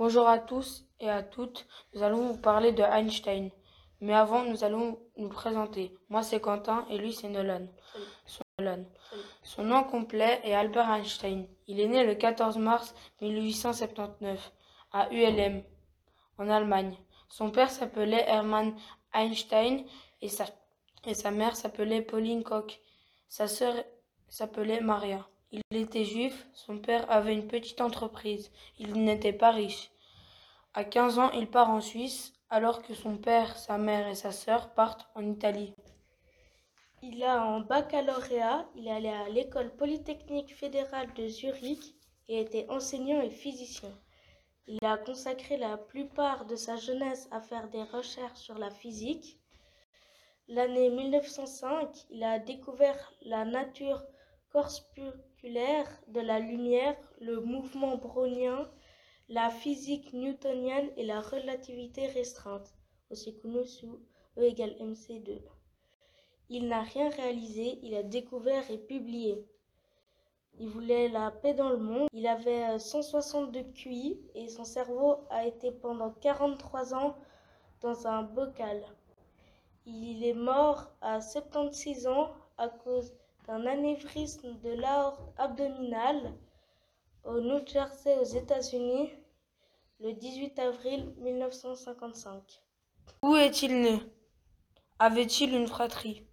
Bonjour à tous et à toutes. Nous allons vous parler de Einstein. Mais avant, nous allons nous présenter. Moi, c'est Quentin et lui, c'est Nolan. Son, Nolan. Son nom complet est Albert Einstein. Il est né le 14 mars 1879 à ULM, en Allemagne. Son père s'appelait Hermann Einstein et sa, et sa mère s'appelait Pauline Koch. Sa sœur s'appelait Maria. Il était juif, son père avait une petite entreprise, il n'était pas riche. À 15 ans, il part en Suisse, alors que son père, sa mère et sa sœur partent en Italie. Il a un baccalauréat, il allé à l'école polytechnique fédérale de Zurich et était enseignant et physicien. Il a consacré la plupart de sa jeunesse à faire des recherches sur la physique. L'année 1905, il a découvert la nature corpusculaire de la lumière, le mouvement brownien, la physique newtonienne et la relativité restreinte, aussi connue sous E égale mc2. Il n'a rien réalisé, il a découvert et publié. Il voulait la paix dans le monde. Il avait 162 QI et son cerveau a été pendant 43 ans dans un bocal. Il est mort à 76 ans à cause d'un anévrisme de l'aorte abdominale au New Jersey aux États-Unis le 18 avril 1955. Où est-il né? Avait-il une fratrie?